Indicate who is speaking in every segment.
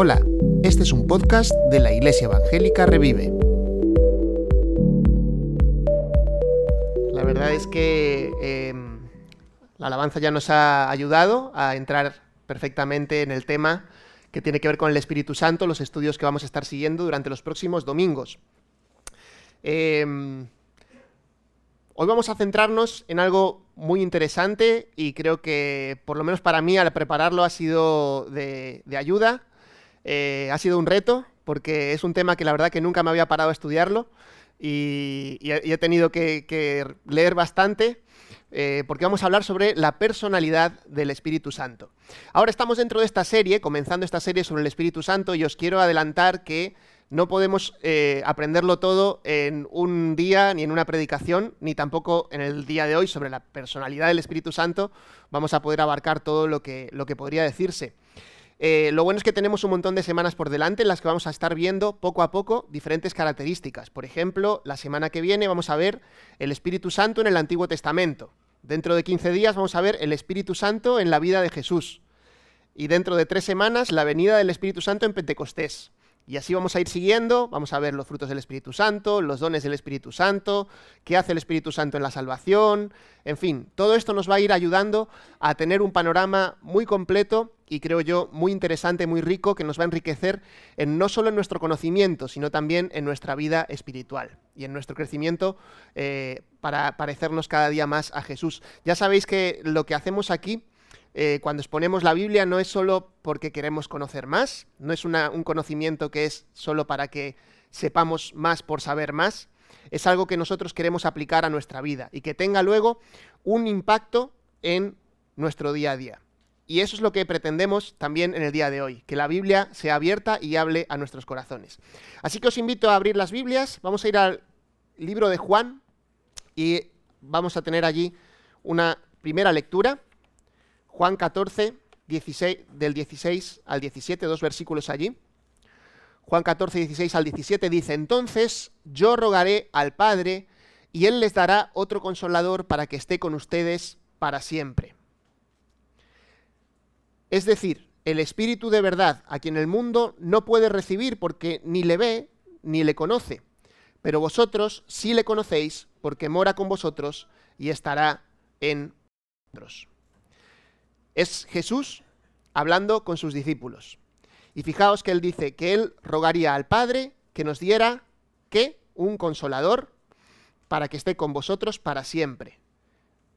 Speaker 1: Hola, este es un podcast de la Iglesia Evangélica Revive. La verdad es que em, la alabanza ya nos ha ayudado a entrar perfectamente en el tema que tiene que ver con el Espíritu Santo, los estudios que vamos a estar siguiendo durante los próximos domingos. Em, hoy vamos a centrarnos en algo muy interesante y creo que por lo menos para mí al prepararlo ha sido de, ayuda, eh, ha sido un reto porque es un tema que la verdad que nunca me había parado a estudiarlo y, he, tenido que, leer bastante. Eh, porque vamos a hablar sobre la personalidad del Espíritu Santo. Ahora estamos dentro de esta serie, comenzando esta serie sobre el Espíritu Santo, y os quiero adelantar que no podemos eh, aprenderlo todo en un día, ni en una predicación, ni tampoco en el día de hoy sobre la personalidad del Espíritu Santo. Vamos a poder abarcar todo lo que, lo que podría decirse. Eh, lo bueno es que tenemos un montón de semanas por delante en las que vamos a estar viendo poco a poco diferentes características. Por ejemplo, la semana que viene vamos a ver el Espíritu Santo en el Antiguo Testamento. Dentro de 15 días vamos a ver el Espíritu Santo en la vida de Jesús. Y dentro de tres semanas la venida del Espíritu Santo en Pentecostés. Y así vamos a ir siguiendo, vamos a ver los frutos del Espíritu Santo, los dones del Espíritu Santo, qué hace el Espíritu Santo en la salvación, en fin, todo esto nos va a ir ayudando a tener un panorama muy completo y creo yo muy interesante, muy rico, que nos va a enriquecer en no solo en nuestro conocimiento, sino también en nuestra vida espiritual y en nuestro crecimiento eh, para parecernos cada día más a Jesús. Ya sabéis que lo que hacemos aquí eh, cuando exponemos la Biblia no es solo porque queremos conocer más, no es un conocimiento que es solo para que sepamos más por saber más, es algo que nosotros queremos aplicar a nuestra vida y que tenga luego un impacto en nuestro día a día. Y eso es lo que pretendemos también en el día de hoy, que la Biblia sea abierta y hable a nuestros corazones. Así que os invito a abrir las Biblias, vamos a ir al libro de Juan y vamos a tener allí una primera lectura. Juan 14, 16, del 16 al 17, dos versículos allí. Juan 14, 16 al 17 dice, entonces yo rogaré al Padre y Él les dará otro consolador para que esté con ustedes para siempre. Es decir, el Espíritu de verdad, a quien el mundo no puede recibir porque ni le ve ni le conoce, pero vosotros sí le conocéis porque mora con vosotros y estará en vosotros. Es Jesús hablando con sus discípulos. Y fijaos que él dice que él rogaría al Padre que nos diera, ¿qué? Un consolador para que esté con vosotros para siempre.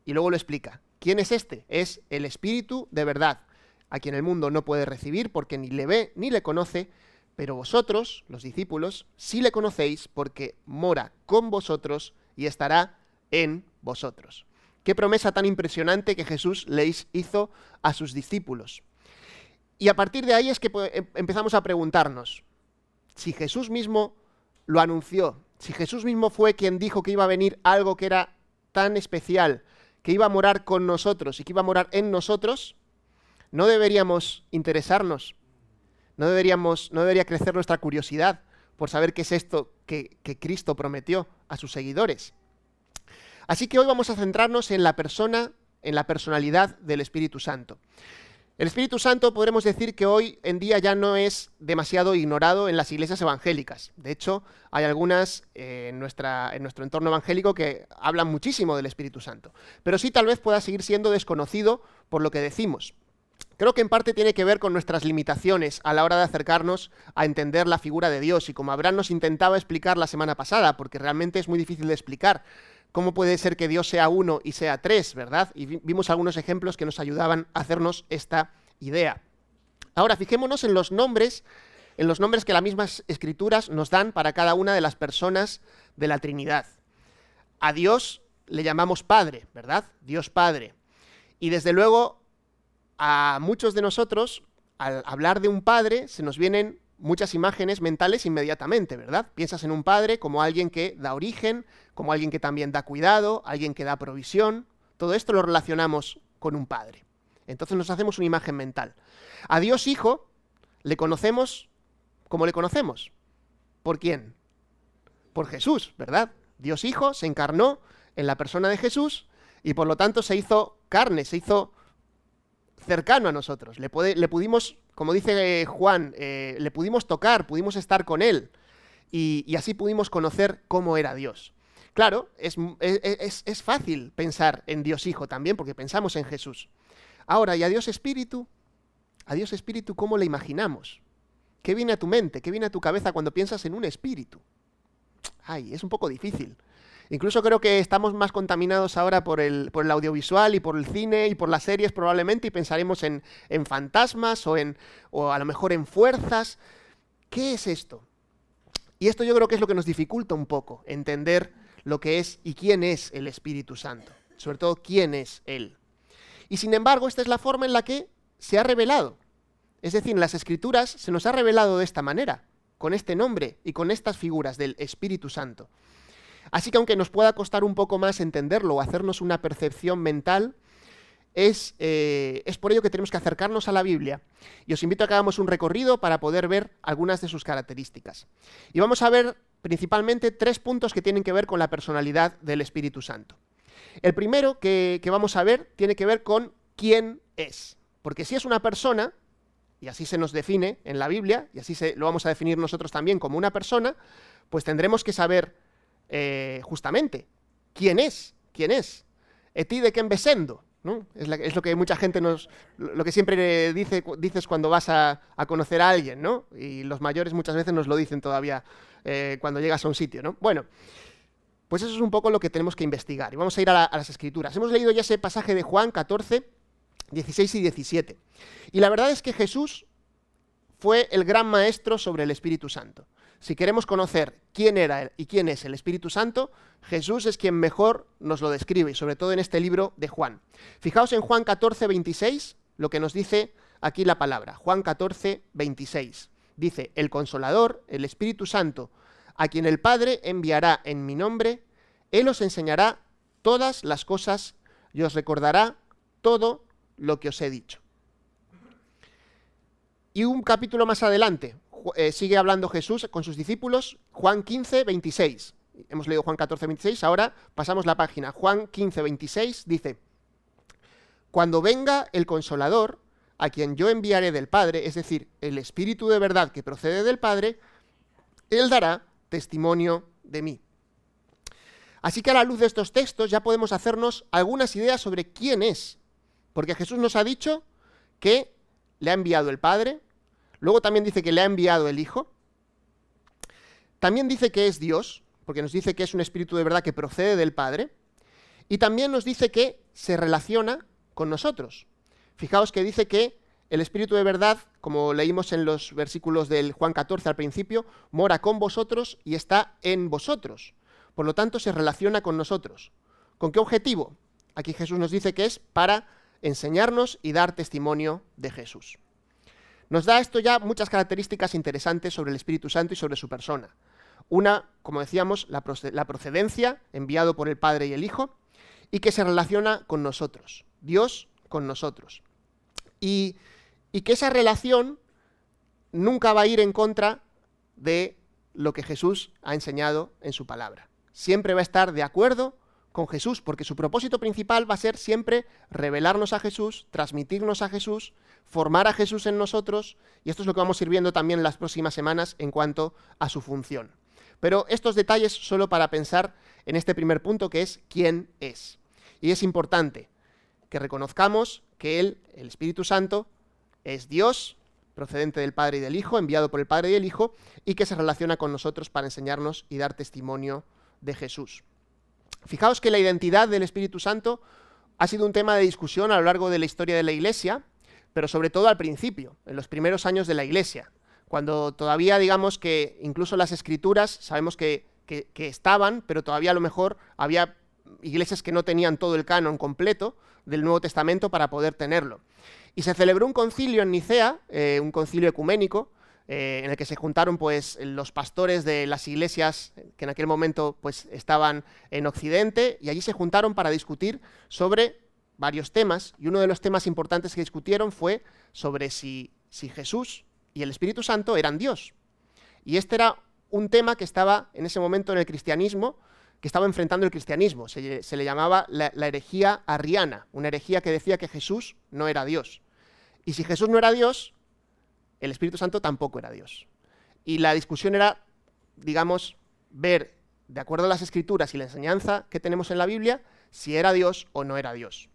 Speaker 1: Y luego lo explica. ¿Quién es este? Es el Espíritu de verdad, a quien el mundo no puede recibir porque ni le ve ni le conoce, pero vosotros, los discípulos, sí le conocéis porque mora con vosotros y estará en vosotros. Qué promesa tan impresionante que Jesús les hizo a sus discípulos. Y a partir de ahí es que em, empezamos a preguntarnos, si Jesús mismo lo anunció, si Jesús mismo fue quien dijo que iba a venir algo que era tan especial, que iba a morar con nosotros y que iba a morar en nosotros, no deberíamos interesarnos, no, deberíamos, no debería crecer nuestra curiosidad por saber qué es esto que, que Cristo prometió a sus seguidores. Así que hoy vamos a centrarnos en la persona, en la personalidad del Espíritu Santo. El Espíritu Santo podremos decir que hoy en día ya no es demasiado ignorado en las iglesias evangélicas. De hecho, hay algunas eh, en, en nuestro entorno evangélico que hablan muchísimo del Espíritu Santo. Pero sí tal vez pueda seguir siendo desconocido por lo que decimos. Creo que en parte tiene que ver con nuestras limitaciones a la hora de acercarnos a entender la figura de Dios y como Abraham nos intentaba explicar la semana pasada, porque realmente es muy difícil de explicar cómo puede ser que Dios sea uno y sea tres, ¿verdad? Y vimos algunos ejemplos que nos ayudaban a hacernos esta idea. Ahora, fijémonos en los nombres, en los nombres que las mismas escrituras nos dan para cada una de las personas de la Trinidad. A Dios le llamamos Padre, ¿verdad? Dios Padre. Y desde luego, a muchos de nosotros, al hablar de un Padre, se nos vienen muchas imágenes mentales inmediatamente, ¿verdad? Piensas en un padre como alguien que da origen, como alguien que también da cuidado, alguien que da provisión. Todo esto lo relacionamos con un padre. Entonces nos hacemos una imagen mental. A Dios Hijo le conocemos como le conocemos. ¿Por quién? Por Jesús, ¿verdad? Dios Hijo se encarnó en la persona de Jesús y por lo tanto se hizo carne, se hizo cercano a nosotros. Le, le pudimos, como dice Juan, eh, le pudimos tocar, pudimos estar con Él. Y, así pudimos conocer cómo era Dios. Claro, es, es, es, fácil pensar en Dios Hijo también, porque pensamos en Jesús. Ahora, ¿y a Dios Espíritu? A Dios Espíritu, ¿cómo le imaginamos? ¿Qué viene a tu mente? ¿Qué viene a tu cabeza cuando piensas en un espíritu? Ay, es un poco difícil. Incluso creo que estamos más contaminados ahora por el, audiovisual y por el cine y por las series probablemente y pensaremos en, en fantasmas o, en, o a lo mejor en fuerzas. ¿Qué es esto? Y esto yo creo que es lo que nos dificulta un poco entender lo que es y quién es el Espíritu Santo. Sobre todo quién es Él. Y sin embargo, esta es la forma en la que se ha revelado. Es decir, en las Escrituras se nos ha revelado de esta manera, con este nombre y con estas figuras del Espíritu Santo. Así que aunque nos pueda costar un poco más entenderlo o hacernos una percepción mental, es, eh, es, por ello que tenemos que acercarnos a la Biblia. Y os invito a que hagamos un recorrido para poder ver algunas de sus características. Y vamos a ver principalmente tres puntos que tienen que ver con la personalidad del Espíritu Santo. El primero que, que vamos a ver tiene que ver con quién es. Porque si es una persona, y así se nos define en la Biblia, y así se, lo vamos a definir nosotros también como una persona, pues tendremos que saber eh, justamente, ¿quién es? ¿Quién es? Eti de quién besendo, ¿no? Es, lo que mucha gente nos, lo que siempre dice, dices cuando vas a, conocer a alguien, ¿no? Y los mayores muchas veces nos lo dicen todavía eh, cuando llegas a un sitio, ¿no? Bueno, pues eso es un poco lo que tenemos que investigar. Y vamos a ir a, a las escrituras. Hemos leído ya ese pasaje de Juan 14, 16 y 17. Y la verdad es que Jesús fue el gran maestro sobre el Espíritu Santo. Si queremos conocer quién era y quién es el Espíritu Santo, Jesús es quien mejor nos lo describe, sobre todo en este libro de Juan. Fijaos en Juan 14, 26, lo que nos dice aquí la palabra. Juan 14, 26. Dice, el consolador, el Espíritu Santo, a quien el Padre enviará en mi nombre, Él os enseñará todas las cosas y os recordará todo lo que os he dicho. Y un capítulo más adelante, eh, sigue hablando Jesús con sus discípulos, Juan 15, 26. Hemos leído Juan 14, 26, ahora pasamos la página. Juan 15, 26 dice, Cuando venga el consolador, a quien yo enviaré del Padre, es decir, el Espíritu de verdad que procede del Padre, Él dará testimonio de mí. Así que a la luz de estos textos ya podemos hacernos algunas ideas sobre quién es, porque Jesús nos ha dicho que le ha enviado el Padre, Luego también dice que le ha enviado el Hijo. También dice que es Dios, porque nos dice que es un espíritu de verdad que procede del Padre. Y también nos dice que se relaciona con nosotros. Fijaos que dice que el espíritu de verdad, como leímos en los versículos del Juan 14 al principio, mora con vosotros y está en vosotros. Por lo tanto, se relaciona con nosotros. ¿Con qué objetivo? Aquí Jesús nos dice que es para enseñarnos y dar testimonio de Jesús. Nos da esto ya muchas características interesantes sobre el Espíritu Santo y sobre su persona. Una, como decíamos, la, procedencia, enviado por el Padre y el Hijo, y que se relaciona con nosotros, Dios con nosotros. Y, que esa relación nunca va a ir en contra de lo que Jesús ha enseñado en su palabra. Siempre va a estar de acuerdo con Jesús, porque su propósito principal va a ser siempre revelarnos a Jesús, transmitirnos a Jesús, formar a Jesús en nosotros, y esto es lo que vamos a ir viendo también las próximas semanas en cuanto a su función. Pero estos detalles solo para pensar en este primer punto que es quién es. Y es importante que reconozcamos que Él, el Espíritu Santo, es Dios, procedente del Padre y del Hijo, enviado por el Padre y el Hijo, y que se relaciona con nosotros para enseñarnos y dar testimonio de Jesús. Fijaos que la identidad del Espíritu Santo ha sido un tema de discusión a lo largo de la historia de la Iglesia, pero sobre todo al principio, en los primeros años de la Iglesia, cuando todavía digamos que incluso las escrituras sabemos que, estaban, pero todavía a lo mejor había iglesias que no tenían todo el canon completo del Nuevo Testamento para poder tenerlo. Y se celebró un concilio en Nicea, eh, un concilio ecuménico, eh, en el que se juntaron pues los pastores de las iglesias que en aquel momento pues estaban en Occidente y allí se juntaron para discutir sobre varios temas y uno de los temas importantes que discutieron fue sobre si, si Jesús y el Espíritu Santo eran Dios. Y este era un tema que estaba en ese momento en el cristianismo, que estaba enfrentando el cristianismo. Se, le llamaba la, la, herejía arriana, una herejía que decía que Jesús no era Dios. Y si Jesús no era Dios, el Espíritu Santo tampoco era Dios. Y la discusión era, digamos, ver, de acuerdo a las escrituras y la enseñanza que tenemos en la Biblia, si era Dios o no era Dios.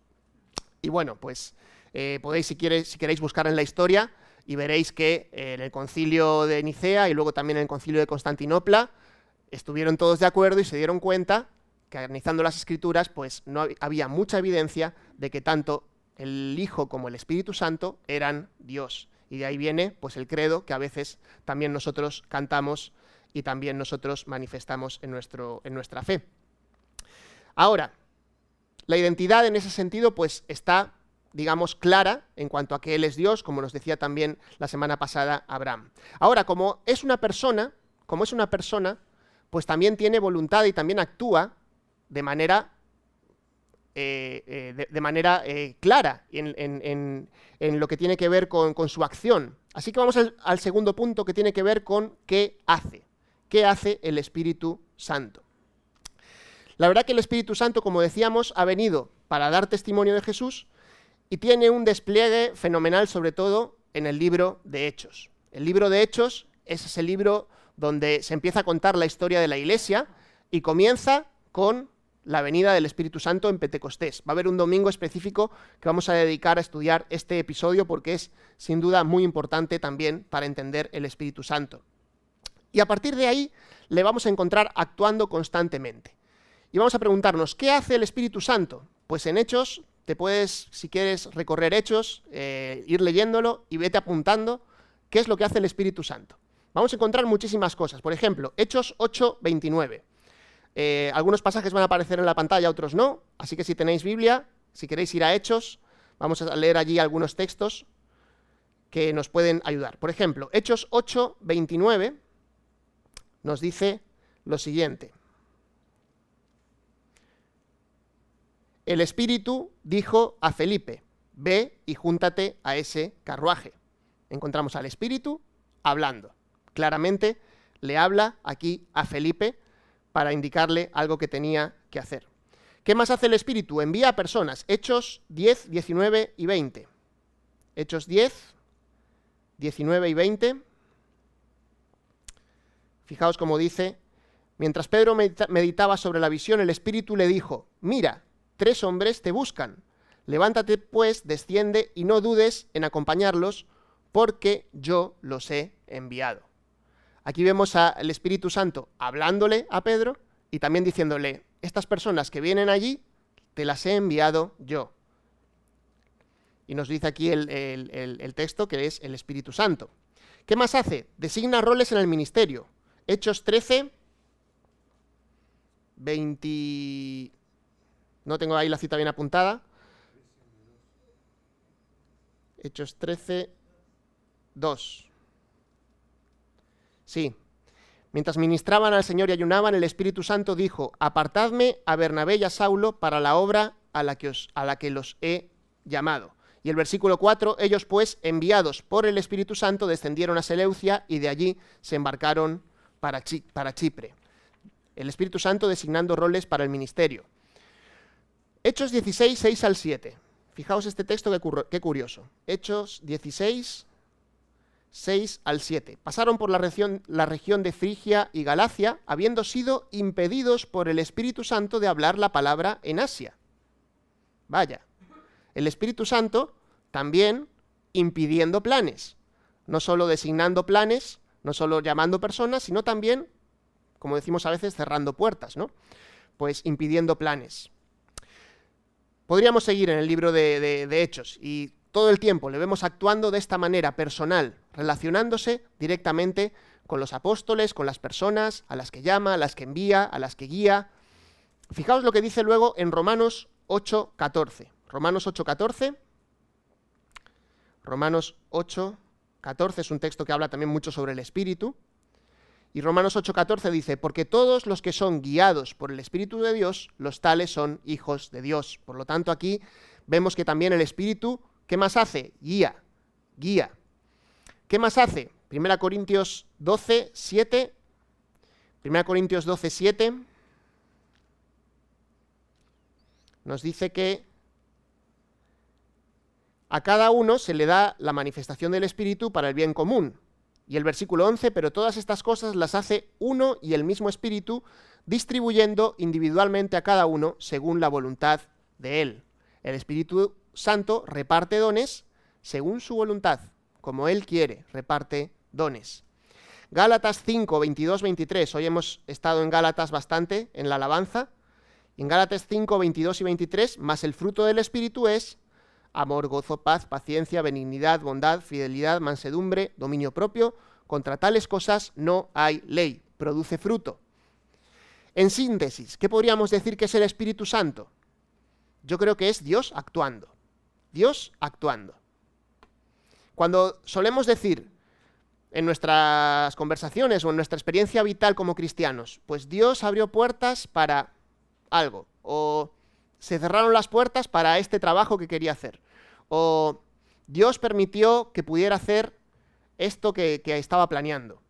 Speaker 1: Y bueno, pues eh, podéis, si, queréis, buscar en la historia y veréis que eh, en el concilio de Nicea y luego también en el concilio de Constantinopla estuvieron todos de acuerdo y se dieron cuenta que analizando las escrituras, pues no había mucha evidencia de que tanto el Hijo como el Espíritu Santo eran Dios. Y de ahí viene pues el credo que a veces también nosotros cantamos y también nosotros manifestamos en, nuestro, en nuestra fe. Ahora, la identidad en ese sentido pues está, digamos, clara en cuanto a que Él es Dios, como nos decía también la semana pasada Abraham. Ahora, como es una persona, como es una persona, pues también tiene voluntad y también actúa de manera eh, eh, de, manera eh, clara en, lo que tiene que ver con, su acción. Así que vamos al, segundo punto que tiene que ver con qué hace. ¿Qué hace el Espíritu Santo? La verdad que el Espíritu Santo, como decíamos, ha venido para dar testimonio de Jesús y tiene un despliegue fenomenal, sobre todo en el libro de Hechos. El libro de Hechos es ese libro donde se empieza a contar la historia de la Iglesia y comienza con la venida del Espíritu Santo en Pentecostés. Va a haber un domingo específico que vamos a dedicar a estudiar este episodio porque es sin duda muy importante también para entender el Espíritu Santo. Y a partir de ahí le vamos a encontrar actuando constantemente. Y vamos a preguntarnos, ¿qué hace el Espíritu Santo? Pues en Hechos, te puedes, si quieres recorrer Hechos, eh, ir leyéndolo y vete apuntando qué es lo que hace el Espíritu Santo. Vamos a encontrar muchísimas cosas. Por ejemplo, Hechos 8, 29. Eh, algunos pasajes van a aparecer en la pantalla, otros no. Así que si tenéis Biblia, si queréis ir a Hechos, vamos a leer allí algunos textos que nos pueden ayudar. Por ejemplo, Hechos 8, 29 nos dice lo siguiente. El Espíritu dijo a Felipe, ve y júntate a ese carruaje. Encontramos al Espíritu hablando. Claramente le habla aquí a Felipe para indicarle algo que tenía que hacer. ¿Qué más hace el Espíritu? Envía a personas. Hechos 10, 19 y 20. Hechos 10, 19 y 20. Fijaos cómo dice, mientras Pedro meditaba sobre la visión, el Espíritu le dijo, mira, tres hombres te buscan. Levántate pues, desciende y no dudes en acompañarlos, porque yo los he enviado. Aquí vemos al Espíritu Santo hablándole a Pedro y también diciéndole, estas personas que vienen allí, te las he enviado yo. Y nos dice aquí el, texto que es el Espíritu Santo. ¿Qué más hace? Designa roles en el ministerio. Hechos 13, 20... No tengo ahí la cita bien apuntada. Hechos 13, 2. Sí. Mientras ministraban al Señor y ayunaban, el Espíritu Santo dijo, apartadme a Bernabé y a Saulo para la obra a la que, que los he llamado. Y el versículo 4, ellos pues, enviados por el Espíritu Santo, descendieron a Seleucia y de allí se embarcaron para, para Chipre. El Espíritu Santo designando roles para el ministerio. Hechos 16, 6 al 7. Fijaos este texto, qué curioso. Hechos 16, 6 al 7. Pasaron por la región, la región de Frigia y Galacia, habiendo sido impedidos por el Espíritu Santo de hablar la palabra en Asia. Vaya, el Espíritu Santo también impidiendo planes, no solo designando planes, no solo llamando personas, sino también, como decimos a veces, cerrando puertas, ¿no? Pues impidiendo planes. Podríamos seguir en el libro de, de Hechos y todo el tiempo le vemos actuando de esta manera personal, relacionándose directamente con los apóstoles, con las personas a las que llama, a las que envía, a las que guía. Fijaos lo que dice luego en Romanos 8:14. Romanos 8:14. Romanos 8:14 es un texto que habla también mucho sobre el Espíritu. Y Romanos 8:14 dice, porque todos los que son guiados por el Espíritu de Dios, los tales son hijos de Dios. Por lo tanto, aquí vemos que también el Espíritu ¿Qué más hace? Guía, guía. ¿Qué más hace? Primera Corintios 12, 7. Primera Corintios 12, 7. Nos dice que a cada uno se le da la manifestación del Espíritu para el bien común. Y el versículo 11, pero todas estas cosas las hace uno y el mismo Espíritu, distribuyendo individualmente a cada uno según la voluntad de Él. El Espíritu Santo reparte dones según su voluntad, como Él quiere, reparte dones. Gálatas 5, 22, 23. Hoy hemos estado en Gálatas bastante, en la alabanza. En Gálatas 5, 22 y 23, más el fruto del Espíritu es amor, gozo, paz, paciencia, benignidad, bondad, fidelidad, mansedumbre, dominio propio. Contra tales cosas no hay ley, produce fruto. En síntesis, ¿qué podríamos decir que es el Espíritu Santo? Yo creo que es Dios actuando. Dios actuando. Cuando solemos decir en nuestras conversaciones o en nuestra experiencia vital como cristianos, pues Dios abrió puertas para algo, o se cerraron las puertas para este trabajo que quería hacer, o Dios permitió que pudiera hacer esto que, estaba planeando.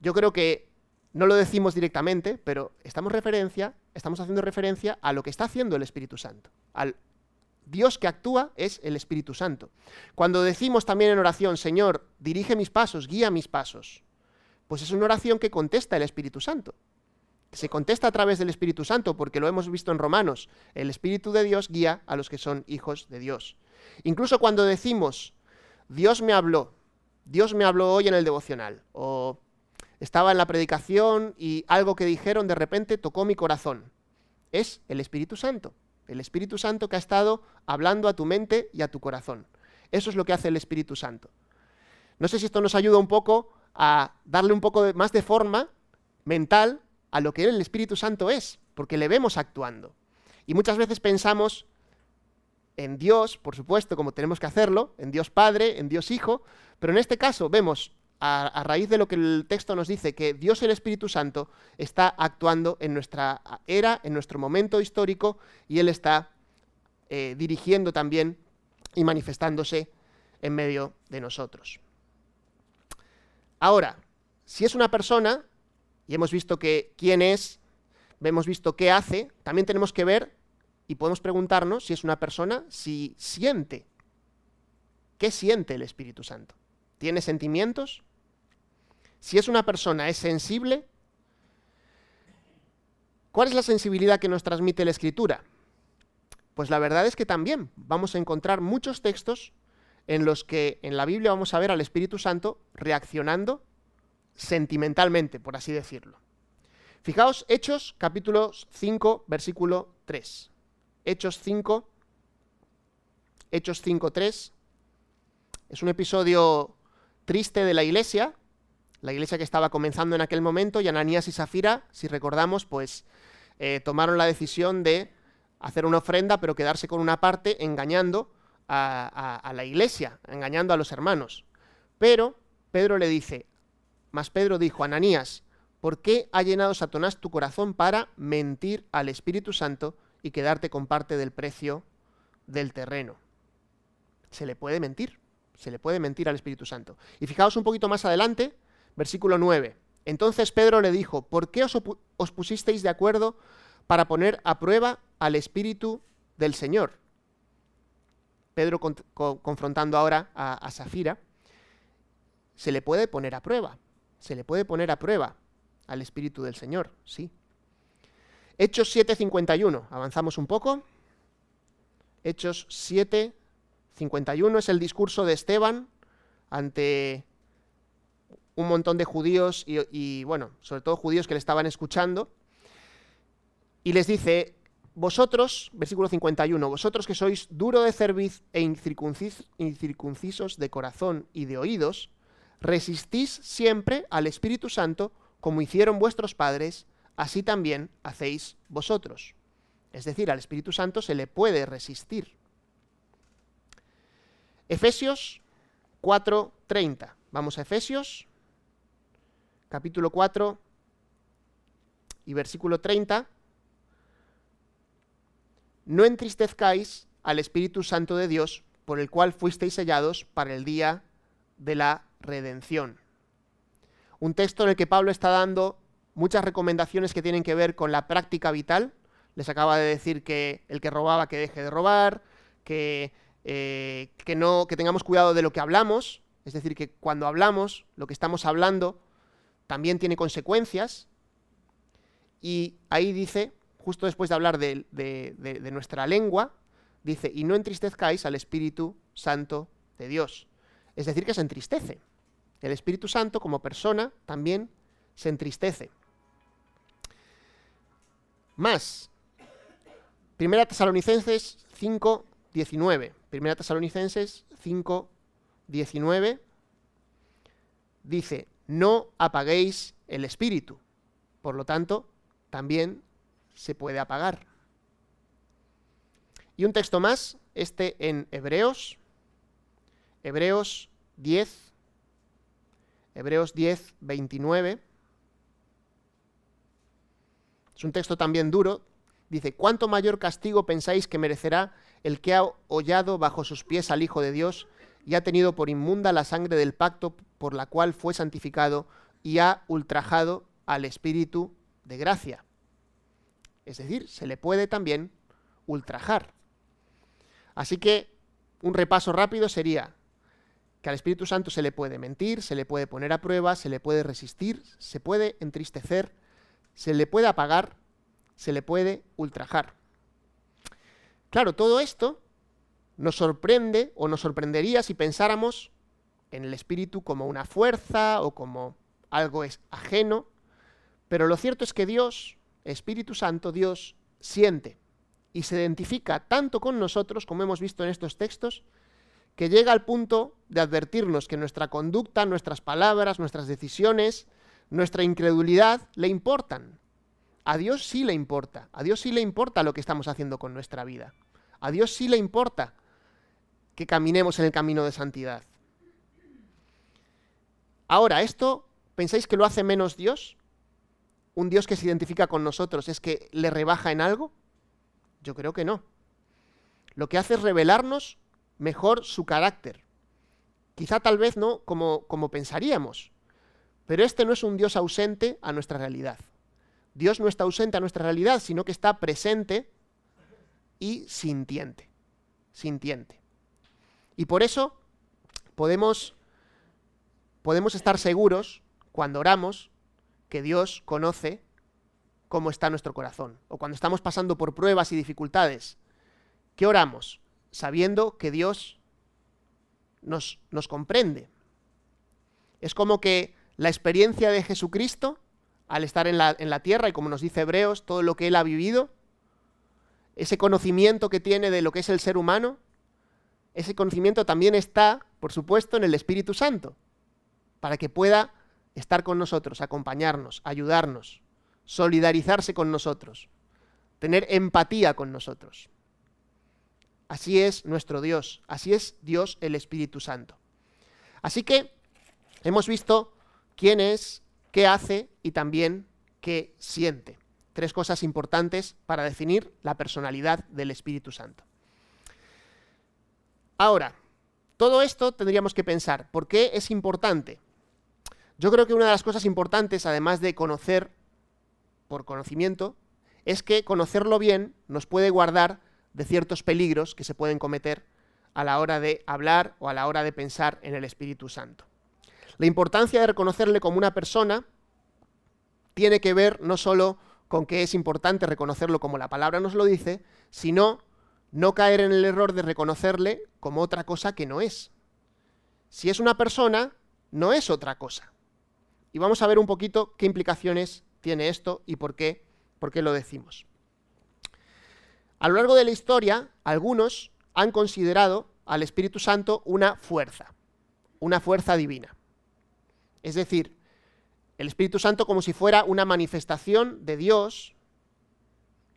Speaker 1: Yo creo que no lo decimos directamente, pero estamos referencia, estamos haciendo referencia a lo que está haciendo el Espíritu Santo. Al Dios que actúa es el Espíritu Santo. Cuando decimos también en oración, Señor, dirige mis pasos, guía mis pasos, pues es una oración que contesta el Espíritu Santo se contesta a través del Espíritu Santo, porque lo hemos visto en Romanos. El Espíritu de Dios guía a los que son hijos de Dios. Incluso cuando decimos, Dios me habló, Dios me habló hoy en el devocional, o estaba en la predicación y algo que dijeron de repente tocó mi corazón. Es el Espíritu Santo, el Espíritu Santo que ha estado hablando a tu mente y a tu corazón. Eso es lo que hace el Espíritu Santo. No sé si esto nos ayuda un poco a darle un poco más de forma mental a lo que el Espíritu Santo es, porque le vemos actuando. Y muchas veces pensamos en Dios, por supuesto, como tenemos que hacerlo, en Dios Padre, en Dios Hijo, pero en este caso vemos, a, raíz de lo que el texto nos dice, que Dios el Espíritu Santo está actuando en nuestra era, en nuestro momento histórico, y Él está eh, dirigiendo también y manifestándose en medio de nosotros. Ahora, si es una persona, y hemos visto que quién es, hemos visto qué hace, también tenemos que ver y podemos preguntarnos si es una persona, si siente. ¿Qué siente el Espíritu Santo? ¿Tiene sentimientos? Si es una persona, ¿es sensible? ¿Cuál es la sensibilidad que nos transmite la Escritura? Pues la verdad es que también vamos a encontrar muchos textos en los que en la Biblia vamos a ver al Espíritu Santo reaccionando sentimentalmente, por así decirlo. Fijaos, Hechos capítulo 5, versículo 3. Hechos 5, Hechos 5, 3. Es un episodio triste de la iglesia, la iglesia que estaba comenzando en aquel momento, y Ananías y Safira, si recordamos, pues eh, tomaron la decisión de hacer una ofrenda, pero quedarse con una parte engañando a la iglesia, engañando a los hermanos. Pero Pedro le dice, mas Pedro dijo, Ananías, ¿por qué ha llenado Satanás tu corazón para mentir al Espíritu Santo y quedarte con parte del precio del terreno? Se le puede mentir, se le puede mentir al Espíritu Santo. Y fijaos un poquito más adelante, versículo 9. Entonces Pedro le dijo, ¿por qué os, pusisteis de acuerdo para poner a prueba al Espíritu del Señor? Pedro confrontando ahora a, a Safira, se le puede poner a prueba. Se le puede poner a prueba al Espíritu del Señor, sí. Hechos 7:51, avanzamos un poco. Hechos 7:51 es el discurso de Esteban ante un montón de judíos y, bueno, sobre todo judíos que le estaban escuchando. Y les dice, vosotros, versículo 51, vosotros que sois duro de cerviz e incircuncisos de corazón y de oídos, resistís siempre al Espíritu Santo como hicieron vuestros padres, así también hacéis vosotros. Es decir, al Espíritu Santo se le puede resistir. Efesios 4:30. Vamos a Efesios, capítulo 4 y versículo 30. No entristezcáis al Espíritu Santo de Dios, por el cual fuisteis sellados para el día de la redención. Un texto en el que Pablo está dando muchas recomendaciones que tienen que ver con la práctica vital. Les acaba de decir que el que robaba que deje de robar, que, eh, que, no, que tengamos cuidado de lo que hablamos, es decir, que cuando hablamos, lo que estamos hablando también tiene consecuencias. Y ahí dice, justo después de hablar de, nuestra lengua, dice, y no entristezcáis al Espíritu Santo de Dios. Es decir, que se entristece. El Espíritu Santo como persona también se entristece. Más. Primera Tesalonicenses 5, 19. Primera Tesalonicenses 5, 19. Dice, no apaguéis el espíritu. Por lo tanto, también se puede apagar. Y un texto más, este en Hebreos, Hebreos 10, Hebreos 10, 29. Es un texto también duro. Dice, ¿cuánto mayor castigo pensáis que merecerá el que ha hollado bajo sus pies al Hijo de Dios y ha tenido por inmunda la sangre del pacto por la cual fue santificado y ha ultrajado al Espíritu de gracia? Es decir, se le puede también ultrajar. Así que un repaso rápido sería que al Espíritu Santo se le puede mentir, se le puede poner a prueba, se le puede resistir, se puede entristecer, se le puede apagar, se le puede ultrajar. Claro, todo esto nos sorprende o nos sorprendería si pensáramos en el Espíritu como una fuerza o como algo es ajeno, pero lo cierto es que Dios, Espíritu Santo, Dios, siente y se identifica tanto con nosotros, como hemos visto en estos textos, que llega al punto de advertirnos que nuestra conducta, nuestras palabras, nuestras decisiones, nuestra incredulidad le importan. A Dios sí le importa, a Dios sí le importa lo que estamos haciendo con nuestra vida. A Dios sí le importa que caminemos en el camino de santidad. Ahora, ¿esto pensáis que lo hace menos Dios? ¿Un Dios que se identifica con nosotros es que le rebaja en algo? Yo creo que no. Lo que hace es revelarnos mejor su carácter. Quizá tal vez no como, como pensaríamos, pero este no es un Dios ausente a nuestra realidad. Dios no está ausente a nuestra realidad, sino que está presente y sintiente. Sintiente. Y por eso podemos, podemos estar seguros, cuando oramos, que Dios conoce cómo está nuestro corazón. O cuando estamos pasando por pruebas y dificultades. ¿Qué oramos? Sabiendo que Dios nos, nos comprende. Es como que la experiencia de Jesucristo, al estar en la, en la tierra, y como nos dice Hebreos, todo lo que él ha vivido, ese conocimiento que tiene de lo que es el ser humano, ese conocimiento también está, por supuesto, en el Espíritu Santo, para que pueda estar con nosotros, acompañarnos, ayudarnos, solidarizarse con nosotros, tener empatía con nosotros. Así es nuestro Dios, así es Dios el Espíritu Santo. Así que hemos visto quién es, qué hace y también qué siente. Tres cosas importantes para definir la personalidad del Espíritu Santo. Ahora, todo esto tendríamos que pensar, ¿por qué es importante? Yo creo que una de las cosas importantes, además de conocer por conocimiento, es que conocerlo bien nos puede guardar de ciertos peligros que se pueden cometer a la hora de hablar o a la hora de pensar en el Espíritu Santo. La importancia de reconocerle como una persona tiene que ver no solo con que es importante reconocerlo como la palabra nos lo dice, sino no caer en el error de reconocerle como otra cosa que no es. Si es una persona, no es otra cosa. Y vamos a ver un poquito qué implicaciones tiene esto y por qué, por qué lo decimos. A lo largo de la historia, algunos han considerado al Espíritu Santo una fuerza, una fuerza divina. Es decir, el Espíritu Santo como si fuera una manifestación de Dios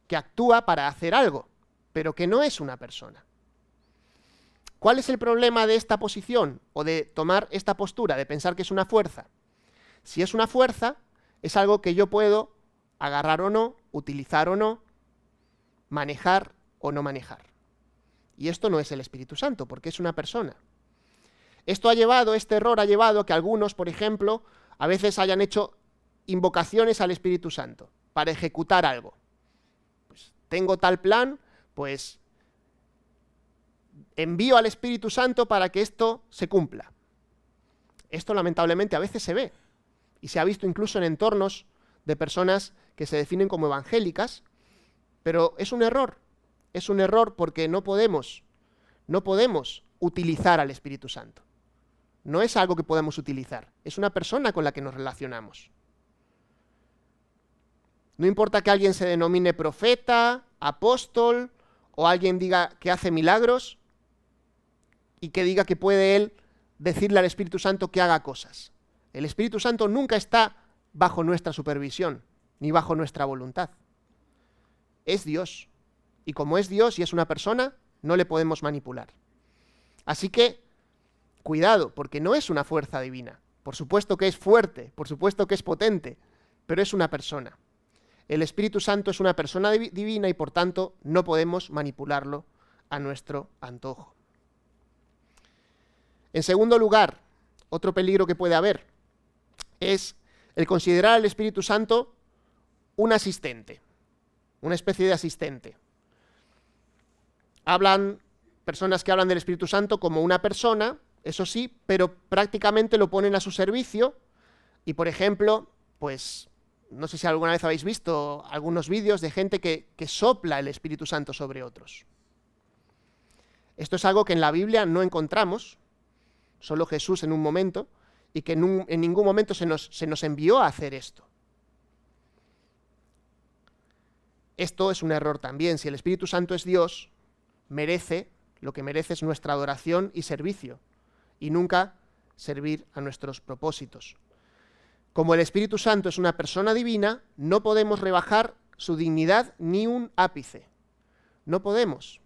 Speaker 1: que actúa para hacer algo, pero que no es una persona. ¿Cuál es el problema de esta posición o de tomar esta postura, de pensar que es una fuerza? Si es una fuerza, es algo que yo puedo agarrar o no, utilizar o no, manejar o no manejar. Y esto no es el Espíritu Santo, porque es una persona. Esto ha llevado, este error ha llevado a que algunos, por ejemplo, a veces hayan hecho invocaciones al Espíritu Santo para ejecutar algo. Pues tengo tal plan, pues envío al Espíritu Santo para que esto se cumpla. Esto lamentablemente a veces se ve y se ha visto incluso en entornos de personas que se definen como evangélicas, pero es un error. Es un error porque no podemos, no podemos utilizar al Espíritu Santo. No es algo que podemos utilizar, es una persona con la que nos relacionamos. No importa que alguien se denomine profeta, apóstol, o alguien diga que hace milagros y que diga que puede él decirle al Espíritu Santo que haga cosas. El Espíritu Santo nunca está bajo nuestra supervisión, ni bajo nuestra voluntad. Es Dios. Y como es Dios y es una persona, no le podemos manipular. Así que, cuidado, porque no es una fuerza divina. Por supuesto que es fuerte, por supuesto que es potente, pero es una persona. El Espíritu Santo es una persona divina y por tanto no podemos manipularlo a nuestro antojo. En segundo lugar, otro peligro que puede haber es el considerar al Espíritu Santo un asistente, una especie de asistente. Hablan personas que hablan del Espíritu Santo como una persona, eso sí, pero prácticamente lo ponen a su servicio y, por ejemplo, pues no sé si alguna vez habéis visto algunos vídeos de gente que, que, sopla el Espíritu Santo sobre otros. Esto es algo que en la Biblia no encontramos, solo Jesús en un momento, y que en, ningún momento se nos, se nos envió a hacer esto. Esto es un error también. Si el Espíritu Santo es Dios, merece, lo que merece es nuestra adoración y servicio, y nunca servir a nuestros propósitos. Como el Espíritu Santo es una persona divina, no podemos rebajar su dignidad ni un ápice. No podemos.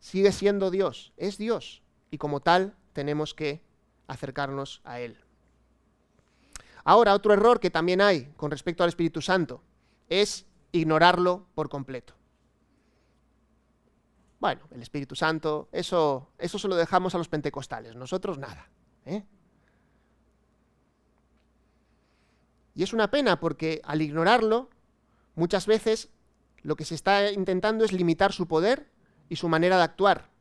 Speaker 1: Sigue siendo Dios, es Dios, y como tal tenemos que acercarnos a Él. Ahora, otro error que también hay con respecto al Espíritu Santo es ignorarlo por completo. Bueno, el Espíritu Santo, eso, eso se lo dejamos a los pentecostales, nosotros nada. ¿eh? Y es una pena porque al ignorarlo, muchas veces lo que se está intentando es limitar su poder y su manera de actuar.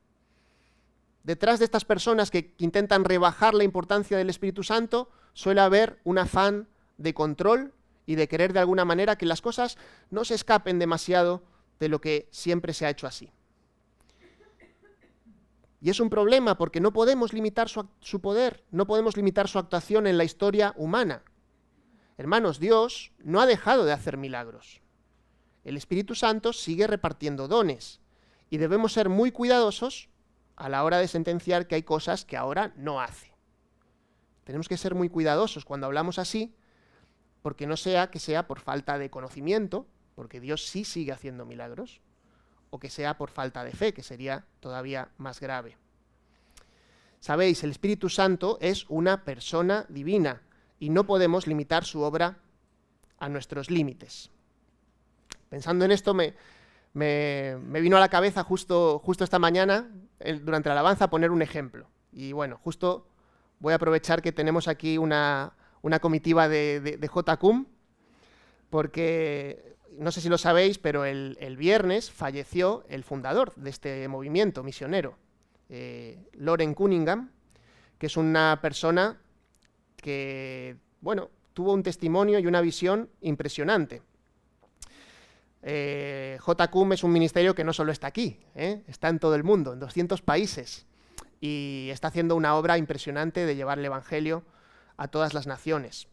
Speaker 1: Detrás de estas personas que intentan rebajar la importancia del Espíritu Santo, suele haber un afán de control y de querer de alguna manera que las cosas no se escapen demasiado de lo que siempre se ha hecho así. Y es un problema porque no podemos limitar su, poder, no podemos limitar su actuación en la historia humana. Hermanos, Dios no ha dejado de hacer milagros. El Espíritu Santo sigue repartiendo dones y debemos ser muy cuidadosos a la hora de sentenciar que hay cosas que ahora no hace. Tenemos que ser muy cuidadosos cuando hablamos así, porque no sea que sea por falta de conocimiento, porque Dios sí sigue haciendo milagros, o que sea por falta de fe, que sería todavía más grave. Sabéis, el Espíritu Santo es una persona divina y no podemos limitar su obra a nuestros límites. Pensando en esto me, me, vino a la cabeza justo, justo esta mañana, durante la alabanza, poner un ejemplo. Y bueno, justo voy a aprovechar que tenemos aquí una, comitiva de, de, JCUM, porque no sé si lo sabéis, pero el, viernes falleció el fundador de este movimiento misionero, eh, Loren Cunningham, que es una persona que, bueno, tuvo un testimonio y una visión impresionante. Eh, JCUM es un ministerio que no solo está aquí, ¿eh? está en todo el mundo, en 200 países, y está haciendo una obra impresionante de llevar el Evangelio a todas las naciones.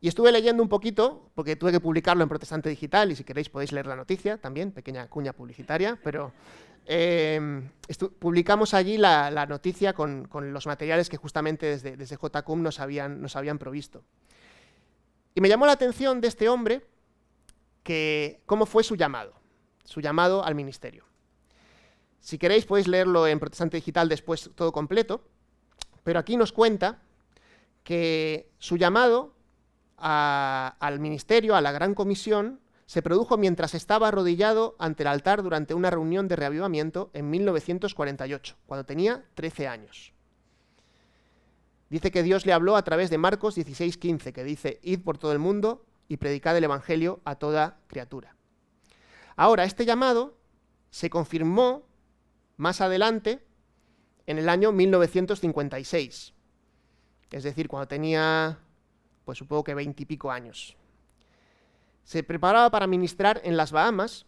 Speaker 1: Y estuve leyendo un poquito, porque tuve que publicarlo en Protestante Digital, y si queréis podéis leer la noticia también, pequeña cuña publicitaria, pero eh, publicamos allí la, noticia con, los materiales que justamente desde, desde JCUM nos habían, nos habían provisto. Y me llamó la atención de este hombre, cómo fue su llamado, su llamado al ministerio. Si queréis podéis leerlo en Protestante Digital después todo completo, pero aquí nos cuenta que su llamado al ministerio, a la gran comisión, se produjo mientras estaba arrodillado ante el altar durante una reunión de reavivamiento en 1948, cuando tenía 13 años. Dice que Dios le habló a través de Marcos 16:15, que dice, id por todo el mundo y predicad el Evangelio a toda criatura. Ahora, este llamado se confirmó más adelante, en el año 1956. Es decir, cuando tenía, pues supongo que veintipico años. Se preparaba para ministrar en las Bahamas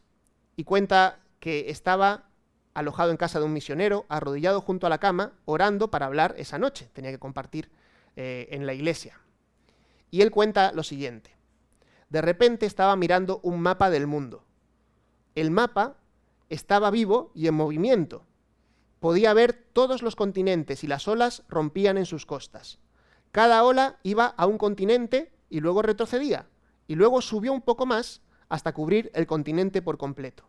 Speaker 1: y cuenta que estaba alojado en casa de un misionero, arrodillado junto a la cama, orando para hablar esa noche. Tenía que compartir eh, en la iglesia. Y él cuenta lo siguiente. De repente estaba mirando un mapa del mundo. El mapa estaba vivo y en movimiento. Podía ver todos los continentes y las olas rompían en sus costas. Cada ola iba a un continente y luego retrocedía, y luego subió un poco más hasta cubrir el continente por completo.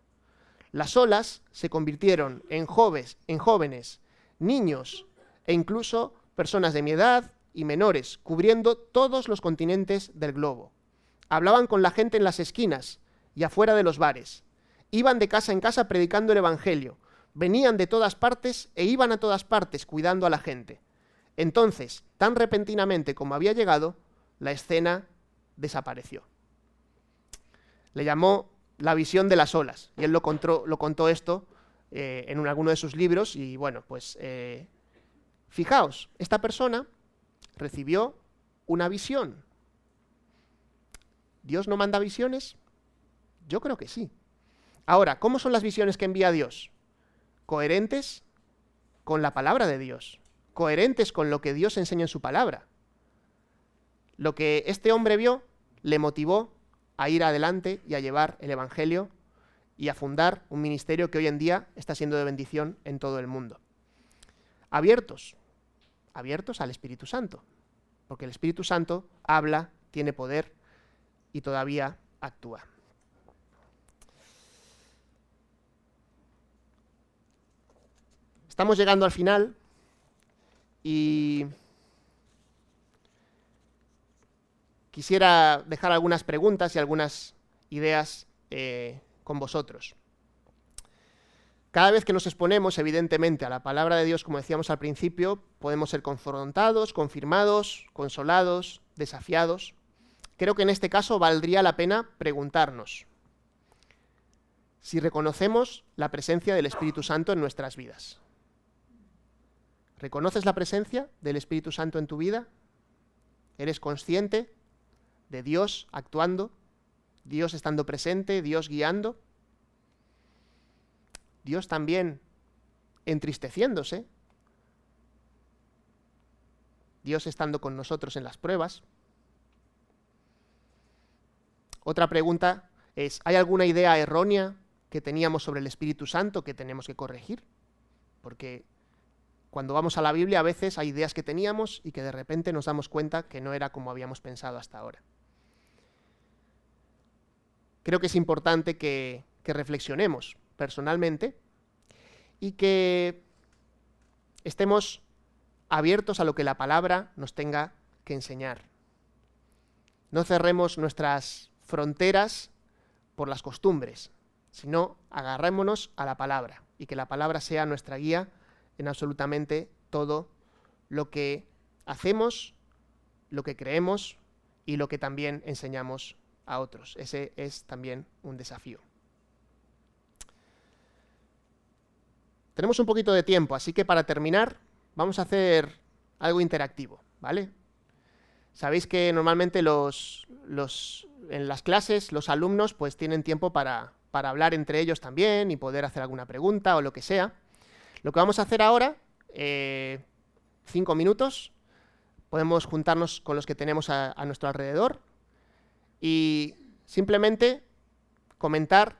Speaker 1: Las olas se convirtieron en jóvenes, en jóvenes, niños e incluso personas de mi edad y menores, cubriendo todos los continentes del globo. Hablaban con la gente en las esquinas y afuera de los bares. Iban de casa en casa predicando el Evangelio. Venían de todas partes e iban a todas partes cuidando a la gente. Entonces, tan repentinamente como había llegado, la escena desapareció. Le llamó la visión de las olas, y él lo contó, esto eh, en alguno de sus libros, y bueno, pues eh, fijaos, esta persona recibió una visión. ¿Dios no manda visiones? Yo creo que sí. Ahora, ¿cómo son las visiones que envía Dios? Coherentes con la palabra de Dios coherentes con lo que Dios enseña en su palabra. Lo que este hombre vio le motivó a ir adelante y a llevar el Evangelio y a fundar un ministerio que hoy en día está siendo de bendición en todo el mundo. Abiertos, abiertos al Espíritu Santo, porque el Espíritu Santo habla, tiene poder y todavía actúa. Estamos llegando al final y quisiera dejar algunas preguntas y algunas ideas eh, con vosotros. Cada vez que nos exponemos, evidentemente, a la palabra de Dios, como decíamos al principio, podemos ser confrontados, confirmados, consolados, desafiados. Creo que en este caso valdría la pena preguntarnos si reconocemos la presencia del Espíritu Santo en nuestras vidas. ¿Reconoces la presencia del Espíritu Santo en tu vida? ¿Eres consciente de Dios actuando? ¿Dios estando presente? ¿Dios guiando? Dios también entristeciéndose. Dios estando con nosotros en las pruebas. Otra pregunta es, ¿hay alguna idea errónea que teníamos sobre el Espíritu Santo que tenemos que corregir? Porque cuando vamos a la Biblia a veces hay ideas que teníamos y que de repente nos damos cuenta que no era como habíamos pensado hasta ahora. Creo que es importante que, reflexionemos personalmente y que estemos abiertos a lo que la palabra nos tenga que enseñar. No cerremos nuestras fronteras por las costumbres, sino agarrémonos a la palabra y que la palabra sea nuestra guía en absolutamente todo lo que hacemos, lo que creemos y lo que también enseñamos a otros. Ese es también un desafío. Tenemos un poquito de tiempo, así que para terminar vamos a hacer algo interactivo, ¿vale? Sabéis que normalmente los, los, en las clases los alumnos pues tienen tiempo para, para hablar entre ellos también y poder hacer alguna pregunta o lo que sea. Lo que vamos a hacer ahora, eh, cinco minutos, podemos juntarnos con los que tenemos a, nuestro alrededor y simplemente comentar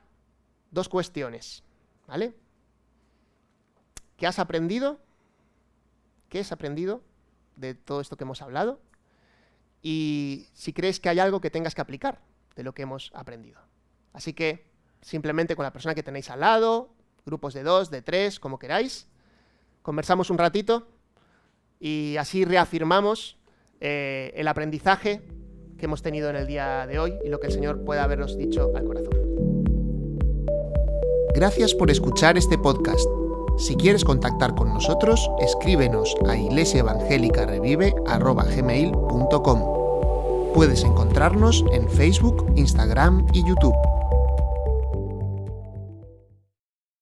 Speaker 1: dos cuestiones, ¿vale? ¿Qué has aprendido? ¿Qué has aprendido de todo esto que hemos hablado? Y si crees que hay algo que tengas que aplicar de lo que hemos aprendido. Así que simplemente con la persona que tenéis al lado grupos de dos, de tres, como queráis. Conversamos un ratito y así reafirmamos eh, el aprendizaje que hemos tenido en el día de hoy y lo que el Señor pueda haberos dicho al corazón.
Speaker 2: Gracias por escuchar este podcast. Si quieres contactar con nosotros, escríbenos a iglesiaevangelicarevive.com. Puedes encontrarnos en Facebook, Instagram y YouTube.